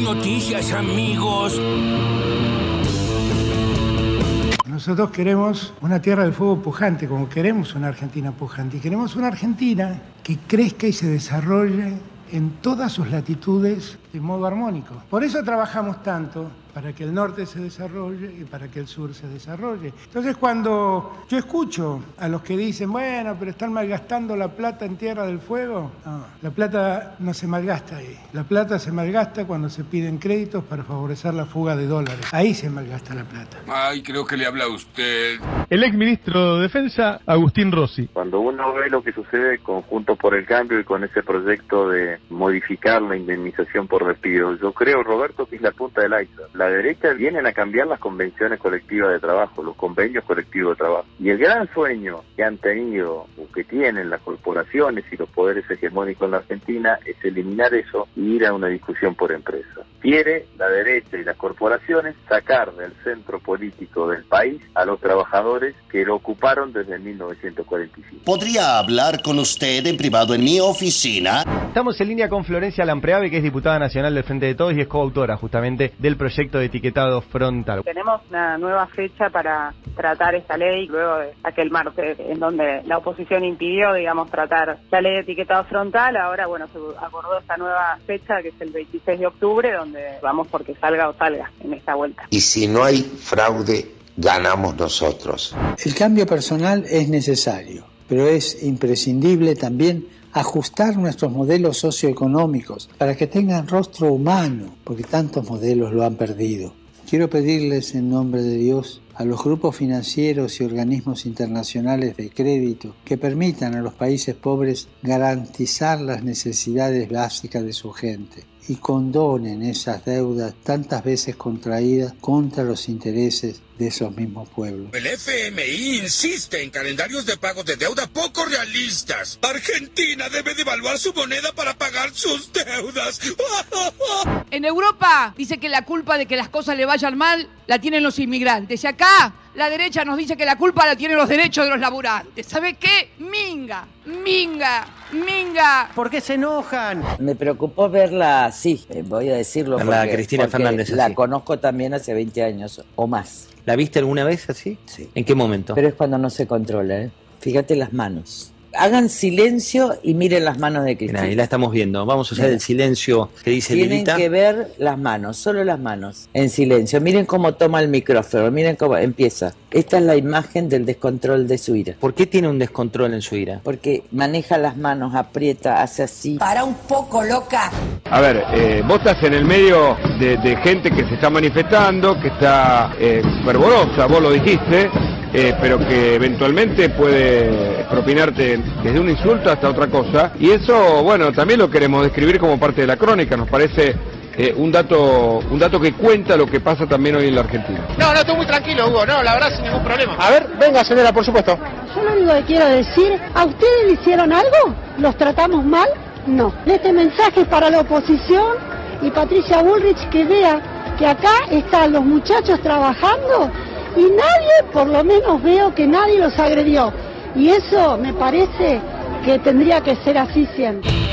noticias, amigos. Nosotros queremos una tierra del fuego pujante, como queremos una Argentina pujante. Y queremos una Argentina que crezca y se desarrolle en todas sus latitudes de modo armónico. Por eso trabajamos tanto para que el norte se desarrolle y para que el sur se desarrolle. Entonces cuando yo escucho a los que dicen, bueno, pero están malgastando la plata en Tierra del Fuego, no, la plata no se malgasta ahí. La plata se malgasta cuando se piden créditos para favorecer la fuga de dólares. Ahí se malgasta la plata. Ay, creo que le habla a usted. El ex ministro de Defensa, Agustín Rossi. Cuando uno ve lo que sucede con Juntos por el Cambio y con ese proyecto de modificar la indemnización por despido, yo creo, Roberto, que es la punta del iceberg. La derecha vienen a cambiar las convenciones colectivas de trabajo, los convenios colectivos de trabajo. Y el gran sueño que han tenido o que tienen las corporaciones y los poderes hegemónicos en la Argentina es eliminar eso y ir a una discusión por empresa. Quiere la derecha y las corporaciones sacar del centro político del país a los trabajadores que lo ocuparon desde 1945. ¿Podría hablar con usted en privado en mi oficina? Estamos en línea con Florencia Lampreave, que es diputada nacional del Frente de Todos y es coautora justamente del proyecto de etiquetado frontal. Tenemos una nueva fecha para tratar esta ley luego de aquel martes en donde la oposición impidió, digamos, tratar la ley de etiquetado frontal. Ahora, bueno, se acordó esta nueva fecha que es el 26 de octubre, donde vamos porque salga o salga en esta vuelta. Y si no hay fraude, ganamos nosotros. El cambio personal es necesario, pero es imprescindible también ajustar nuestros modelos socioeconómicos para que tengan rostro humano, porque tantos modelos lo han perdido. Quiero pedirles en nombre de Dios a los grupos financieros y organismos internacionales de crédito que permitan a los países pobres garantizar las necesidades básicas de su gente y condonen esas deudas tantas veces contraídas contra los intereses de esos mismos pueblos. El FMI insiste en calendarios de pagos de deuda poco realistas. Argentina debe devaluar su moneda para pagar sus deudas. En Europa dice que la culpa de que las cosas le vayan mal la tienen los inmigrantes. Y acá la derecha nos dice que la culpa la tienen los derechos de los laburantes. ¿Sabe qué? Minga, minga, minga. ¿Por qué se enojan? Me preocupó verla así, eh, voy a decirlo. La porque- Cristina porque Fernández La conozco también hace 20 años o más. ¿La viste alguna vez así? Sí. ¿En qué momento? Pero es cuando no se controla, ¿eh? Fíjate las manos. Hagan silencio y miren las manos de Cristina. Ahí la estamos viendo. Vamos a hacer el silencio que dice Tienen Lilita. que ver las manos, solo las manos, en silencio. Miren cómo toma el micrófono, miren cómo empieza. Esta es la imagen del descontrol de su ira. ¿Por qué tiene un descontrol en su ira? Porque maneja las manos, aprieta, hace así. Para un poco, loca. A ver, eh, vos estás en el medio de, de gente que se está manifestando, que está eh, fervorosa, vos lo dijiste, eh, pero que eventualmente puede propinarte desde un insulto hasta otra cosa. Y eso, bueno, también lo queremos describir como parte de la crónica. Nos parece eh, un dato un dato que cuenta lo que pasa también hoy en la Argentina. No, no, estoy muy tranquilo, Hugo. No, la verdad, sin ningún problema. A ver, venga, señora, por supuesto. Yo lo único que quiero decir, ¿a ustedes le hicieron algo? ¿Los tratamos mal? No. Este mensaje es para la oposición y Patricia Bullrich que vea que acá están los muchachos trabajando y nadie, por lo menos veo que nadie los agredió. Y eso me parece que tendría que ser así siempre.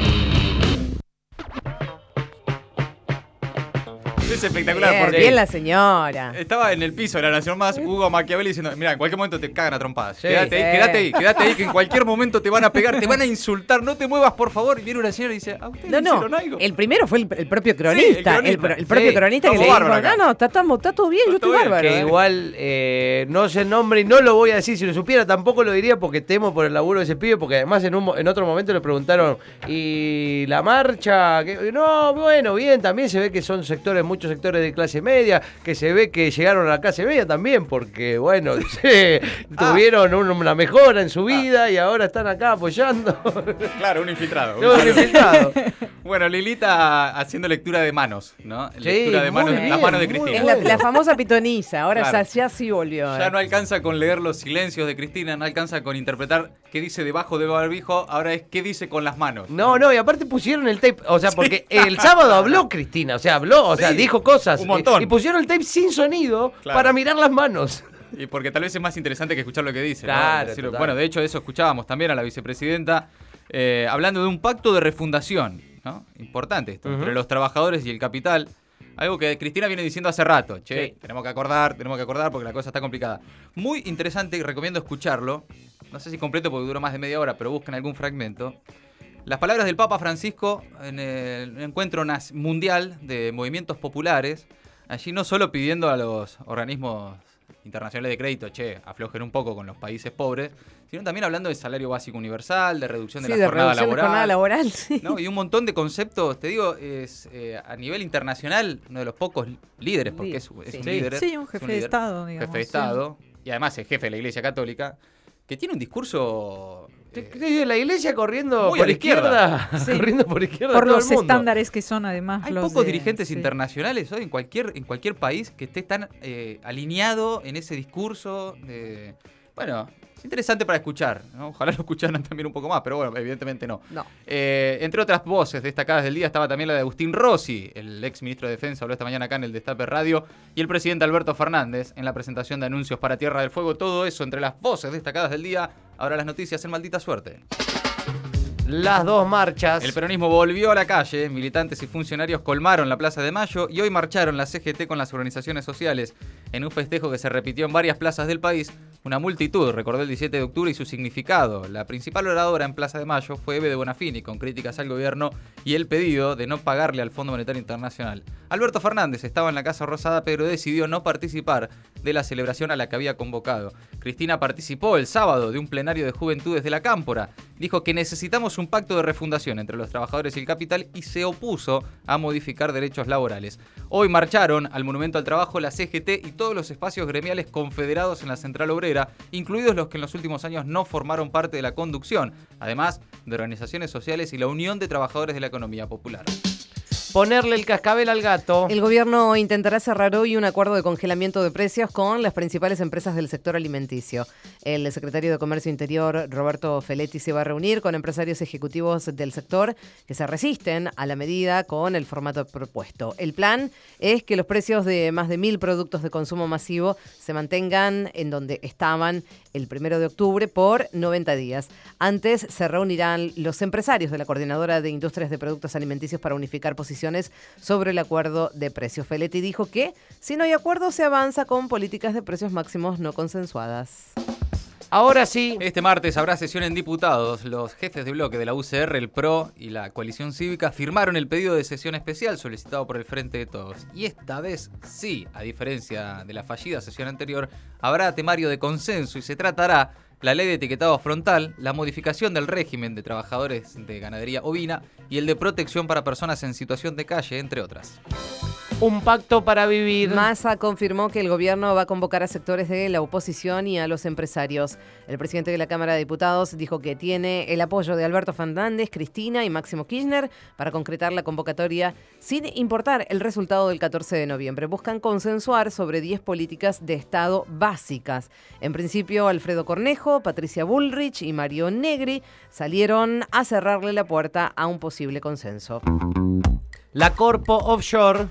Es espectacular Bien, porque bien la señora. estaba en el piso de la Nación Más Hugo Machiavelli diciendo, mira, en cualquier momento te cagan a trompadas. Sí, quédate sí. ahí, quédate ahí, quédate ahí, que en cualquier momento te van a pegar, te van a insultar, no te muevas, por favor. Y viene una señora y dice, ¿a usted No, le no. hicieron algo? El primero fue el, el propio cronista. Sí, el el, pro- el propio Sí, cronista que le dijo, no, no, está, todo bien, yo estoy bárbaro. Que eh". igual eh, no sé el nombre y no lo voy a decir. Si lo supiera tampoco lo diría porque temo por el laburo de ese pibe. Porque además en, un, en otro momento le preguntaron, ¿y la marcha? ¿Qué? No, bueno, bien, también se ve que son sectores, muchos sectores de clase media, que se ve que llegaron a la clase media también, porque bueno, se- tuvieron un- una mejora en su vida y ahora están acá apoyando. Claro, un infiltrado. Un infiltrado. bueno, Lilita haciendo lectura de manos, ¿no? lectura de manos, bien, las manos de Cristina. Es la, la famosa pitoniza, ahora Claro. ya, ya sí volvió. Ya eh. no alcanza con leer los silencios de Cristina, no alcanza con interpretar qué dice debajo del barbijo, ahora es qué dice con las manos. No, no, y aparte pusieron el tape, o sea, porque el sábado habló Cristina, o sea, habló, o sea, dijo cosas. un montón. Y, y pusieron el tape sin sonido Claro. para mirar las manos. Y porque tal vez es más interesante que escuchar lo que dice. ¿no? Claro, Decirlo- bueno, de hecho, eso escuchábamos también a la vicepresidenta eh, hablando de un pacto de refundación. ¿no? Importante esto, entre los trabajadores y el capital. Algo que Cristina viene diciendo hace rato. Che, Sí. tenemos que acordar, tenemos que acordar porque la cosa está complicada. Muy interesante y recomiendo escucharlo. No sé si completo porque duró más de media hora, pero busquen algún fragmento. Las palabras del Papa Francisco en el encuentro mundial de movimientos populares. Allí no solo pidiendo a los organismos internacionales de crédito, che, aflojen un poco con los países pobres, sino también hablando de salario básico universal, de reducción de Sí, la de jornada reducción de laboral. jornada laboral, sí. ¿no? Y un montón de conceptos, te digo, es eh, a nivel internacional uno de los pocos líderes, porque es, es Sí. un líder. Sí, un jefe de líder, Estado, digamos, Jefe de. Estado, y además es jefe de la Iglesia Católica, que tiene un discurso... eh, Sí, la iglesia corriendo Muy por izquierda. izquierda. Sí. corriendo por izquierda. Por todo los el mundo. estándares que son además Hay los pocos de- dirigentes sí. internacionales hoy en cualquier, en cualquier país que esté tan eh, alineado en ese discurso. de- bueno, interesante para escuchar. ¿no? Ojalá lo escucharan también un poco más, pero bueno, evidentemente no. No. Eh, entre otras voces destacadas del día estaba también la de Agustín Rossi, el ex ministro de Defensa, habló esta mañana acá en el Destape Radio, y el presidente Alberto Fernández en la presentación de anuncios para Tierra del Fuego. Todo eso entre las voces destacadas del día. Ahora las noticias en maldita suerte. Las dos marchas. El peronismo volvió a la calle, militantes y funcionarios colmaron la Plaza de Mayo y hoy marcharon la CGT con las organizaciones sociales en un festejo que se repitió en varias plazas del país. Una multitud recordó el 17 de octubre y su significado. La principal oradora en Plaza de Mayo fue Eve de Bonafini, con críticas al gobierno y el pedido de no pagarle al Fondo Monetario Internacional. Alberto Fernández estaba en la Casa Rosada, pero decidió no participar de la celebración a la que había convocado. Cristina participó el sábado de un plenario de juventudes de la Cámpora. Dijo que necesitamos un pacto de refundación entre los trabajadores y el capital y se opuso a modificar derechos laborales. Hoy marcharon al Monumento al Trabajo la CGT y todos los espacios gremiales confederados en la Central Obrera, incluidos los que en los últimos años no formaron parte de la conducción, además de organizaciones sociales y la Unión de Trabajadores de la Economía Popular. Ponerle el cascabel al gato. El gobierno intentará cerrar hoy un acuerdo de congelamiento de precios con las principales empresas del sector alimenticio. El secretario de Comercio Interior, Roberto Feletti, se va a reunir con empresarios ejecutivos del sector que se resisten a la medida con el formato propuesto. El plan es que los precios de más de mil productos de consumo masivo se mantengan en donde estaban el primero de octubre por 90 días. Antes se reunirán los empresarios de la Coordinadora de Industrias de Productos Alimenticios para unificar posiciones sobre el acuerdo de precios. Feletti dijo que si no hay acuerdo se avanza con políticas de precios máximos no consensuadas. Ahora sí. Este martes habrá sesión en diputados. Los jefes de bloque de la UCR, el PRO y la coalición cívica firmaron el pedido de sesión especial solicitado por el Frente de Todos. Y esta vez sí, a diferencia de la fallida sesión anterior, habrá temario de consenso y se tratará la ley de etiquetado frontal, la modificación del régimen de trabajadores de ganadería ovina y el de protección para personas en situación de calle, entre otras. Un pacto para vivir. Massa confirmó que el gobierno va a convocar a sectores de la oposición y a los empresarios. El presidente de la Cámara de Diputados dijo que tiene el apoyo de Alberto Fernández, Cristina y Máximo Kirchner para concretar la convocatoria sin importar el resultado del 14 de noviembre. Buscan consensuar sobre 10 políticas de Estado básicas. En principio, Alfredo Cornejo, Patricia Bullrich y Mario Negri salieron a cerrarle la puerta a un posible consenso. La Corpo Offshore.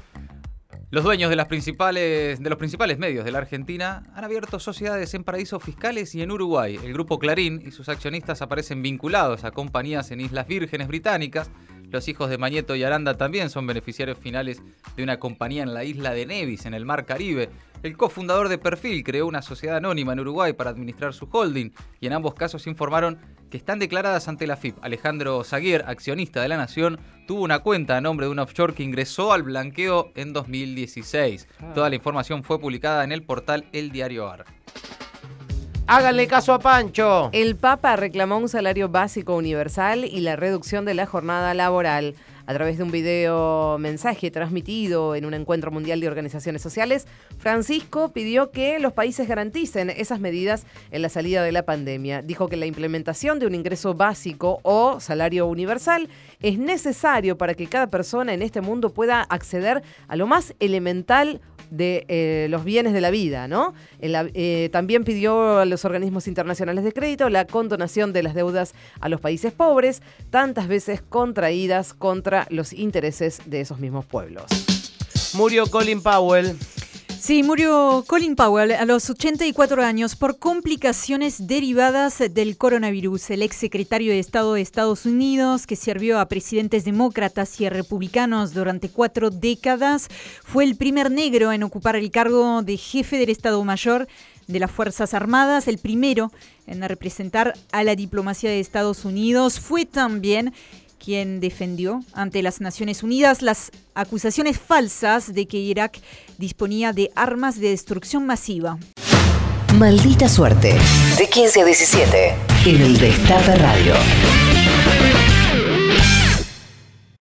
Los dueños de, las principales, de los principales medios de la Argentina han abierto sociedades en paraísos fiscales y en Uruguay. El grupo Clarín y sus accionistas aparecen vinculados a compañías en Islas Vírgenes Británicas. Los hijos de Mañeto y Aranda también son beneficiarios finales de una compañía en la isla de Nevis, en el Mar Caribe. El cofundador de Perfil creó una sociedad anónima en Uruguay para administrar su holding y en ambos casos informaron que están declaradas ante la FIP. Alejandro Zaguier, accionista de la Nación, tuvo una cuenta a nombre de un offshore que ingresó al blanqueo en 2016. Toda la información fue publicada en el portal El Diario AR. Háganle caso a Pancho. El Papa reclamó un salario básico universal y la reducción de la jornada laboral. A través de un video mensaje transmitido en un encuentro mundial de organizaciones sociales, Francisco pidió que los países garanticen esas medidas en la salida de la pandemia. Dijo que la implementación de un ingreso básico o salario universal es necesario para que cada persona en este mundo pueda acceder a lo más elemental de eh, los bienes de la vida, ¿no? Eh, también pidió a los organismos internacionales de crédito la condonación de las deudas a los países pobres, tantas veces contraídas contra los intereses de esos mismos pueblos. Murió Colin Powell. Sí, murió Colin Powell a los 84 años por complicaciones derivadas del coronavirus. El ex secretario de Estado de Estados Unidos, que sirvió a presidentes demócratas y republicanos durante cuatro décadas, fue el primer negro en ocupar el cargo de jefe del Estado Mayor de las Fuerzas Armadas, el primero en representar a la diplomacia de Estados Unidos. Fue también quien defendió ante las Naciones Unidas las acusaciones falsas de que Irak disponía de armas de destrucción masiva. Maldita suerte. De 15 a 17. En el Destape Radio.